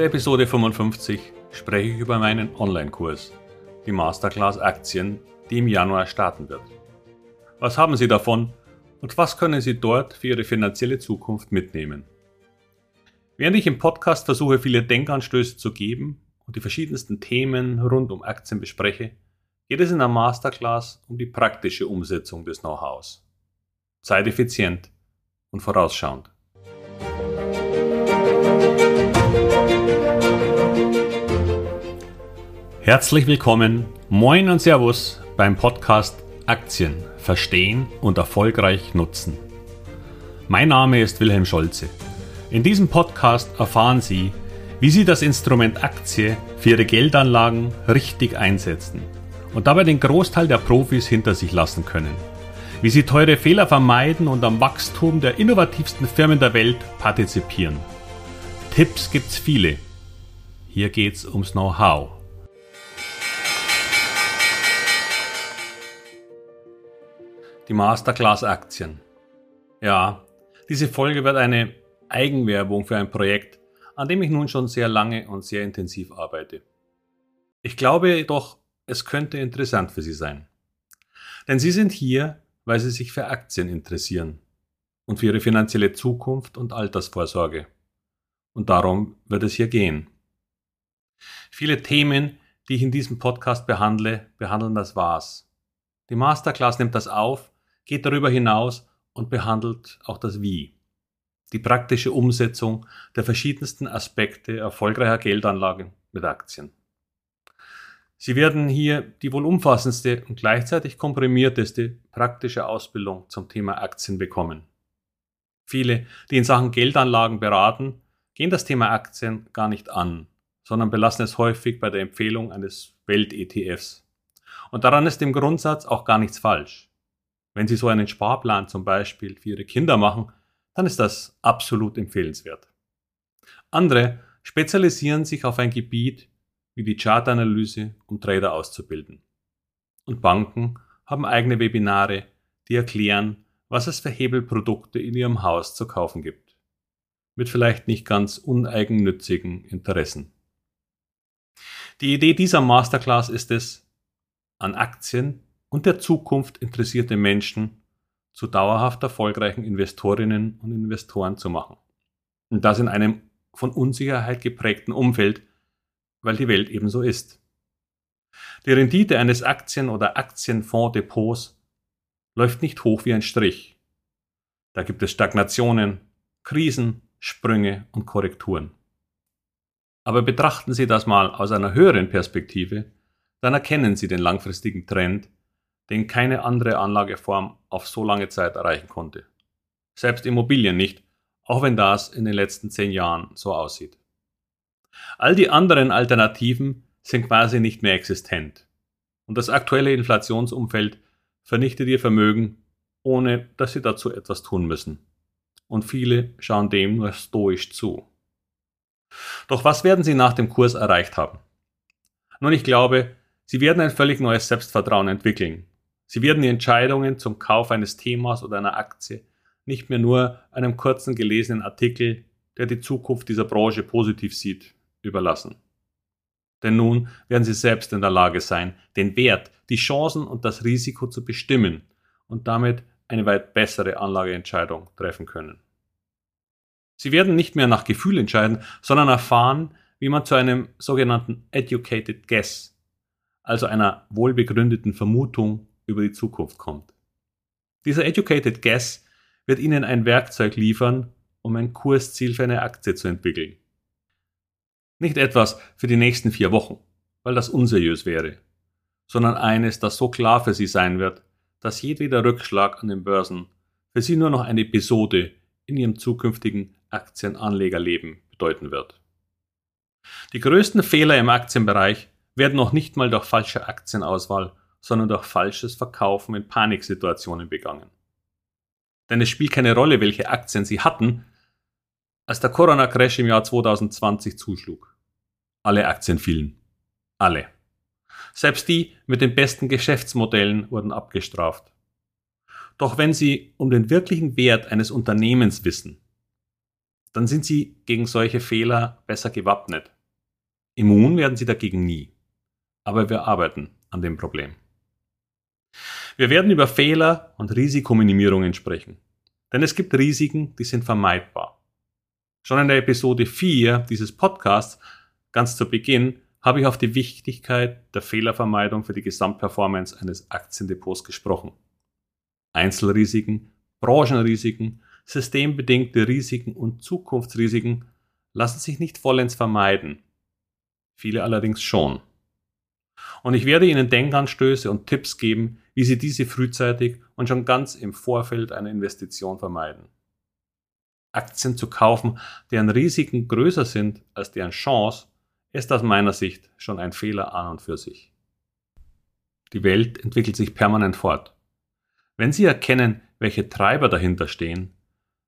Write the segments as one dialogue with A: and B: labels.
A: der Episode 55 spreche ich über meinen Online-Kurs, die Masterclass Aktien, die im Januar starten wird. Was haben Sie davon und was können Sie dort für Ihre finanzielle Zukunft mitnehmen? Während ich im Podcast versuche, viele Denkanstöße zu geben und die verschiedensten Themen rund um Aktien bespreche, geht es in der Masterclass um die praktische Umsetzung des Know-hows. Zeiteffizient und vorausschauend. Herzlich willkommen, moin und Servus beim Podcast Aktien verstehen und erfolgreich nutzen. Mein Name ist Wilhelm Scholze. In diesem Podcast erfahren Sie, wie Sie das Instrument Aktie für Ihre Geldanlagen richtig einsetzen und dabei den Großteil der Profis hinter sich lassen können. Wie Sie teure Fehler vermeiden und am Wachstum der innovativsten Firmen der Welt partizipieren. Tipps gibt's viele. Hier geht's ums Know-how. Die Masterclass Aktien. Ja, diese Folge wird eine Eigenwerbung für ein Projekt, an dem ich nun schon sehr lange und sehr intensiv arbeite. Ich glaube jedoch, es könnte interessant für Sie sein. Denn Sie sind hier, weil Sie sich für Aktien interessieren und für Ihre finanzielle Zukunft und Altersvorsorge. Und darum wird es hier gehen. Viele Themen, die ich in diesem Podcast behandle, behandeln das Was. Die Masterclass nimmt das auf, geht darüber hinaus und behandelt auch das Wie. Die praktische Umsetzung der verschiedensten Aspekte erfolgreicher Geldanlagen mit Aktien. Sie werden hier die wohl umfassendste und gleichzeitig komprimierteste praktische Ausbildung zum Thema Aktien bekommen. Viele, die in Sachen Geldanlagen beraten, gehen das Thema Aktien gar nicht an, sondern belassen es häufig bei der Empfehlung eines Welt-ETFs. Und daran ist im Grundsatz auch gar nichts falsch. Wenn Sie so einen Sparplan zum Beispiel für Ihre Kinder machen, dann ist das absolut empfehlenswert. Andere spezialisieren sich auf ein Gebiet, wie die Chartanalyse, um Trader auszubilden. Und Banken haben eigene Webinare, die erklären, was es für Hebelprodukte in ihrem Haus zu kaufen gibt. Mit vielleicht nicht ganz uneigennützigen Interessen. Die Idee dieser Masterclass ist es, an Aktien und der Zukunft interessierte Menschen zu dauerhaft erfolgreichen Investorinnen und Investoren zu machen. Und das in einem von Unsicherheit geprägten Umfeld, weil die Welt ebenso ist. Die Rendite eines Aktien- oder Aktienfondsdepots läuft nicht hoch wie ein Strich. Da gibt es Stagnationen, Krisen, Sprünge und Korrekturen. Aber betrachten Sie das mal aus einer höheren Perspektive, dann erkennen Sie den langfristigen Trend, den keine andere Anlageform auf so lange Zeit erreichen konnte. Selbst Immobilien nicht, auch wenn das in den letzten zehn Jahren so aussieht. All die anderen Alternativen sind quasi nicht mehr existent. Und das aktuelle Inflationsumfeld vernichtet ihr Vermögen, ohne dass sie dazu etwas tun müssen. Und viele schauen dem nur stoisch zu. Doch was werden sie nach dem Kurs erreicht haben? Nun, ich glaube, sie werden ein völlig neues Selbstvertrauen entwickeln. Sie werden die Entscheidungen zum Kauf eines Themas oder einer Aktie nicht mehr nur einem kurzen gelesenen Artikel, der die Zukunft dieser Branche positiv sieht, überlassen. Denn nun werden sie selbst in der Lage sein, den Wert, die Chancen und das Risiko zu bestimmen und damit eine weit bessere Anlageentscheidung treffen können. Sie werden nicht mehr nach Gefühl entscheiden, sondern erfahren, wie man zu einem sogenannten educated guess, also einer wohlbegründeten Vermutung über die Zukunft kommt. Dieser educated guess wird Ihnen ein Werkzeug liefern, um ein Kursziel für eine Aktie zu entwickeln. Nicht etwas für die nächsten vier Wochen, weil das unseriös wäre, sondern eines, das so klar für Sie sein wird, dass jedweder Rückschlag an den Börsen für Sie nur noch eine Episode in Ihrem zukünftigen Aktienanlegerleben bedeuten wird. Die größten Fehler im Aktienbereich werden noch nicht mal durch falsche Aktienauswahl, sondern durch falsches Verkaufen in Paniksituationen begangen. Denn es spielt keine Rolle, welche Aktien Sie hatten, als der Corona-Crash im Jahr 2020 zuschlug. Alle Aktien fielen. Alle. Selbst die mit den besten Geschäftsmodellen wurden abgestraft. Doch wenn Sie um den wirklichen Wert eines Unternehmens wissen, dann sind Sie gegen solche Fehler besser gewappnet. Immun werden Sie dagegen nie. Aber wir arbeiten an dem Problem. Wir werden über Fehler und Risikominimierungen sprechen. Denn es gibt Risiken, die sind vermeidbar. Schon in der Episode 4 dieses Podcasts, ganz zu Beginn, habe ich auf die Wichtigkeit der Fehlervermeidung für die Gesamtperformance eines Aktiendepots gesprochen. Einzelrisiken, Branchenrisiken, systembedingte Risiken und Zukunftsrisiken lassen sich nicht vollends vermeiden. Viele allerdings schon. Und ich werde Ihnen Denkanstöße und Tipps geben, wie Sie diese frühzeitig und schon ganz im Vorfeld einer Investition vermeiden. Aktien zu kaufen, deren Risiken größer sind als deren Chance, ist aus meiner Sicht schon ein Fehler an und für sich. Die Welt entwickelt sich permanent fort. Wenn Sie erkennen, welche Treiber dahinter stehen,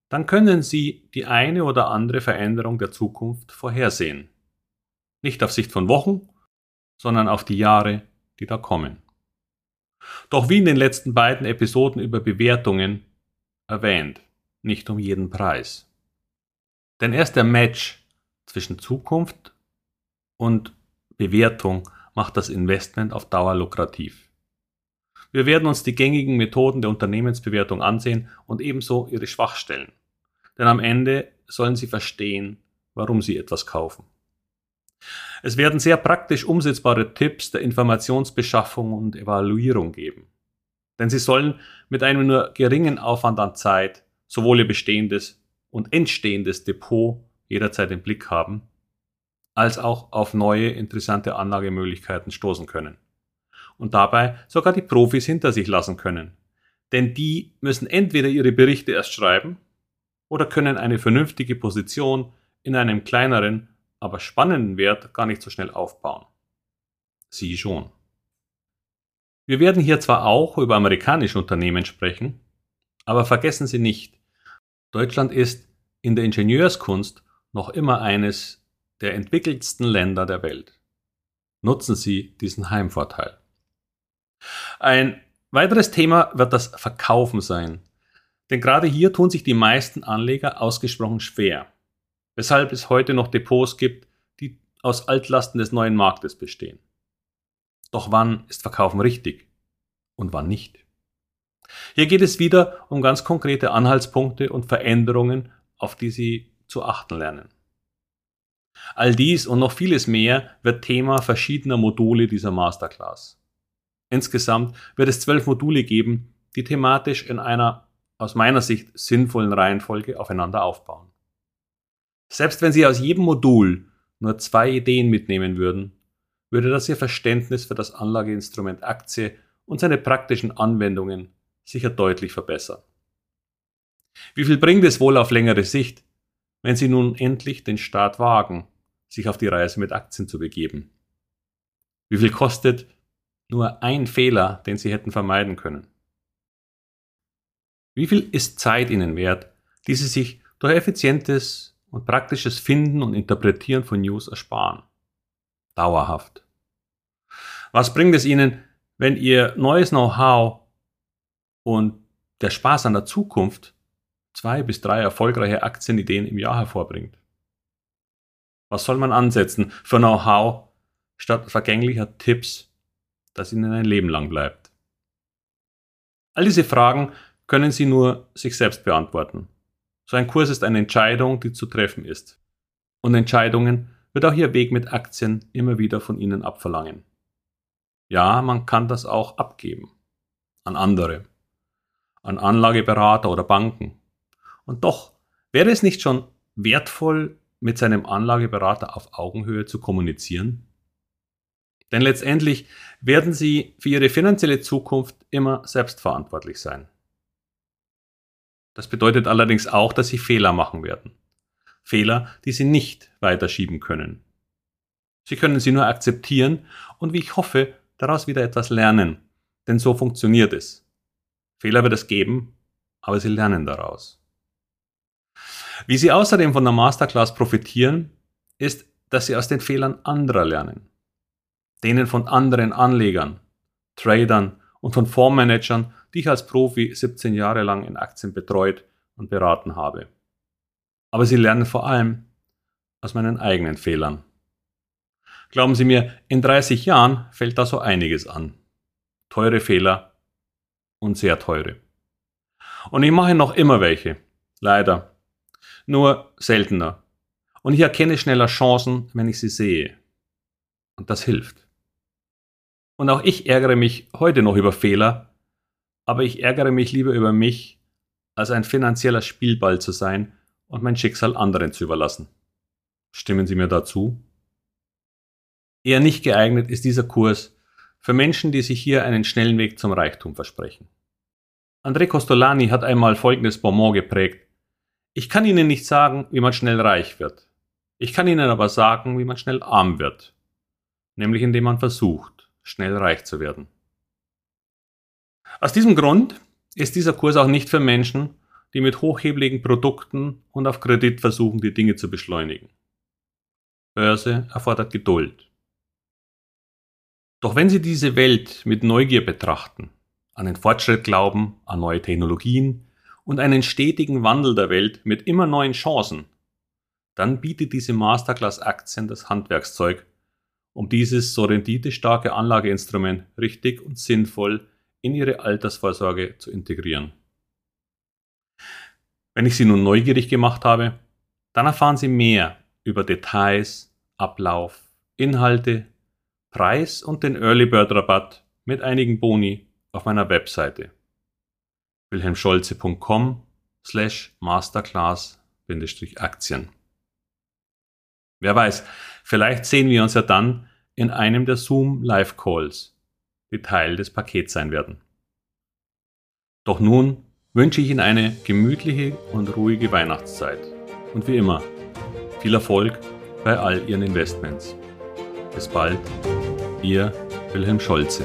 A: dann können Sie die eine oder andere Veränderung der Zukunft vorhersehen. Nicht auf Sicht von Wochen, sondern auf die Jahre, die da kommen. Doch wie in den letzten beiden Episoden über Bewertungen erwähnt, nicht um jeden Preis. Denn erst der Match zwischen Zukunft und Bewertung macht das Investment auf Dauer lukrativ. Wir werden uns die gängigen Methoden der Unternehmensbewertung ansehen und ebenso ihre Schwachstellen. Denn am Ende sollen Sie verstehen, warum Sie etwas kaufen. Es werden sehr praktisch umsetzbare Tipps der Informationsbeschaffung und Evaluierung geben. Denn Sie sollen mit einem nur geringen Aufwand an Zeit sowohl Ihr bestehendes und entstehendes Depot jederzeit im Blick haben, als auch auf neue interessante Anlagemöglichkeiten stoßen können. Und dabei sogar die Profis hinter sich lassen können. Denn die müssen entweder ihre Berichte erst schreiben oder können eine vernünftige Position in einem kleineren aber spannenden Wert gar nicht so schnell aufbauen. Sie schon. Wir werden hier zwar auch über amerikanische Unternehmen sprechen, aber vergessen Sie nicht, Deutschland ist in der Ingenieurskunst noch immer eines der entwickeltsten Länder der Welt. Nutzen Sie diesen Heimvorteil. Ein weiteres Thema wird das Verkaufen sein. Denn gerade hier tun sich die meisten Anleger ausgesprochen schwer weshalb es heute noch Depots gibt, die aus Altlasten des neuen Marktes bestehen. Doch wann ist Verkaufen richtig und wann nicht? Hier geht es wieder um ganz konkrete Anhaltspunkte und Veränderungen, auf die Sie zu achten lernen. All dies und noch vieles mehr wird Thema verschiedener Module dieser Masterclass. Insgesamt wird es zwölf Module geben, die thematisch in einer aus meiner Sicht sinnvollen Reihenfolge aufeinander aufbauen. Selbst wenn Sie aus jedem Modul nur zwei Ideen mitnehmen würden, würde das Ihr Verständnis für das Anlageinstrument Aktie und seine praktischen Anwendungen sicher deutlich verbessern. Wie viel bringt es wohl auf längere Sicht, wenn Sie nun endlich den Start wagen, sich auf die Reise mit Aktien zu begeben? Wie viel kostet nur ein Fehler, den Sie hätten vermeiden können? Wie viel ist Zeit Ihnen wert, die Sie sich durch effizientes und praktisches Finden und Interpretieren von News ersparen. Dauerhaft. Was bringt es Ihnen, wenn Ihr neues Know-how und der Spaß an der Zukunft zwei bis drei erfolgreiche Aktienideen im Jahr hervorbringt? Was soll man ansetzen für Know-how statt vergänglicher Tipps, das Ihnen ein Leben lang bleibt? All diese Fragen können Sie nur sich selbst beantworten. So ein Kurs ist eine Entscheidung, die zu treffen ist. Und Entscheidungen wird auch Ihr Weg mit Aktien immer wieder von Ihnen abverlangen. Ja, man kann das auch abgeben. An andere. An Anlageberater oder Banken. Und doch wäre es nicht schon wertvoll, mit seinem Anlageberater auf Augenhöhe zu kommunizieren? Denn letztendlich werden Sie für Ihre finanzielle Zukunft immer selbstverantwortlich sein. Das bedeutet allerdings auch, dass sie Fehler machen werden. Fehler, die sie nicht weiterschieben können. Sie können sie nur akzeptieren und wie ich hoffe, daraus wieder etwas lernen. Denn so funktioniert es. Fehler wird es geben, aber sie lernen daraus. Wie sie außerdem von der Masterclass profitieren, ist, dass sie aus den Fehlern anderer lernen. Denen von anderen Anlegern, Tradern und von Fondsmanagern, die ich als Profi 17 Jahre lang in Aktien betreut und beraten habe. Aber Sie lernen vor allem aus meinen eigenen Fehlern. Glauben Sie mir, in 30 Jahren fällt da so einiges an. Teure Fehler und sehr teure. Und ich mache noch immer welche. Leider. Nur seltener. Und ich erkenne schneller Chancen, wenn ich sie sehe. Und das hilft. Und auch ich ärgere mich heute noch über Fehler, aber ich ärgere mich lieber über mich, als ein finanzieller Spielball zu sein und mein Schicksal anderen zu überlassen. Stimmen Sie mir dazu? Eher nicht geeignet ist dieser Kurs für Menschen, die sich hier einen schnellen Weg zum Reichtum versprechen. André Costolani hat einmal folgendes Bonmot geprägt. Ich kann Ihnen nicht sagen, wie man schnell reich wird. Ich kann Ihnen aber sagen, wie man schnell arm wird. Nämlich indem man versucht, schnell reich zu werden. Aus diesem Grund ist dieser Kurs auch nicht für Menschen, die mit hochhebligen Produkten und auf Kredit versuchen, die Dinge zu beschleunigen. Börse erfordert Geduld. Doch wenn Sie diese Welt mit Neugier betrachten, an den Fortschritt glauben, an neue Technologien und einen stetigen Wandel der Welt mit immer neuen Chancen, dann bietet diese Masterclass Aktien das Handwerkszeug, um dieses so renditestarke Anlageinstrument richtig und sinnvoll in Ihre Altersvorsorge zu integrieren. Wenn ich Sie nun neugierig gemacht habe, dann erfahren Sie mehr über Details, Ablauf, Inhalte, Preis und den Early Bird Rabatt mit einigen Boni auf meiner Webseite wilhelmscholze.com slash masterclass-aktien. Wer weiß, vielleicht sehen wir uns ja dann in einem der Zoom Live Calls, die Teil des Pakets sein werden. Doch nun wünsche ich Ihnen eine gemütliche und ruhige Weihnachtszeit und wie immer viel Erfolg bei all Ihren Investments. Bis bald, Ihr Wilhelm Scholze.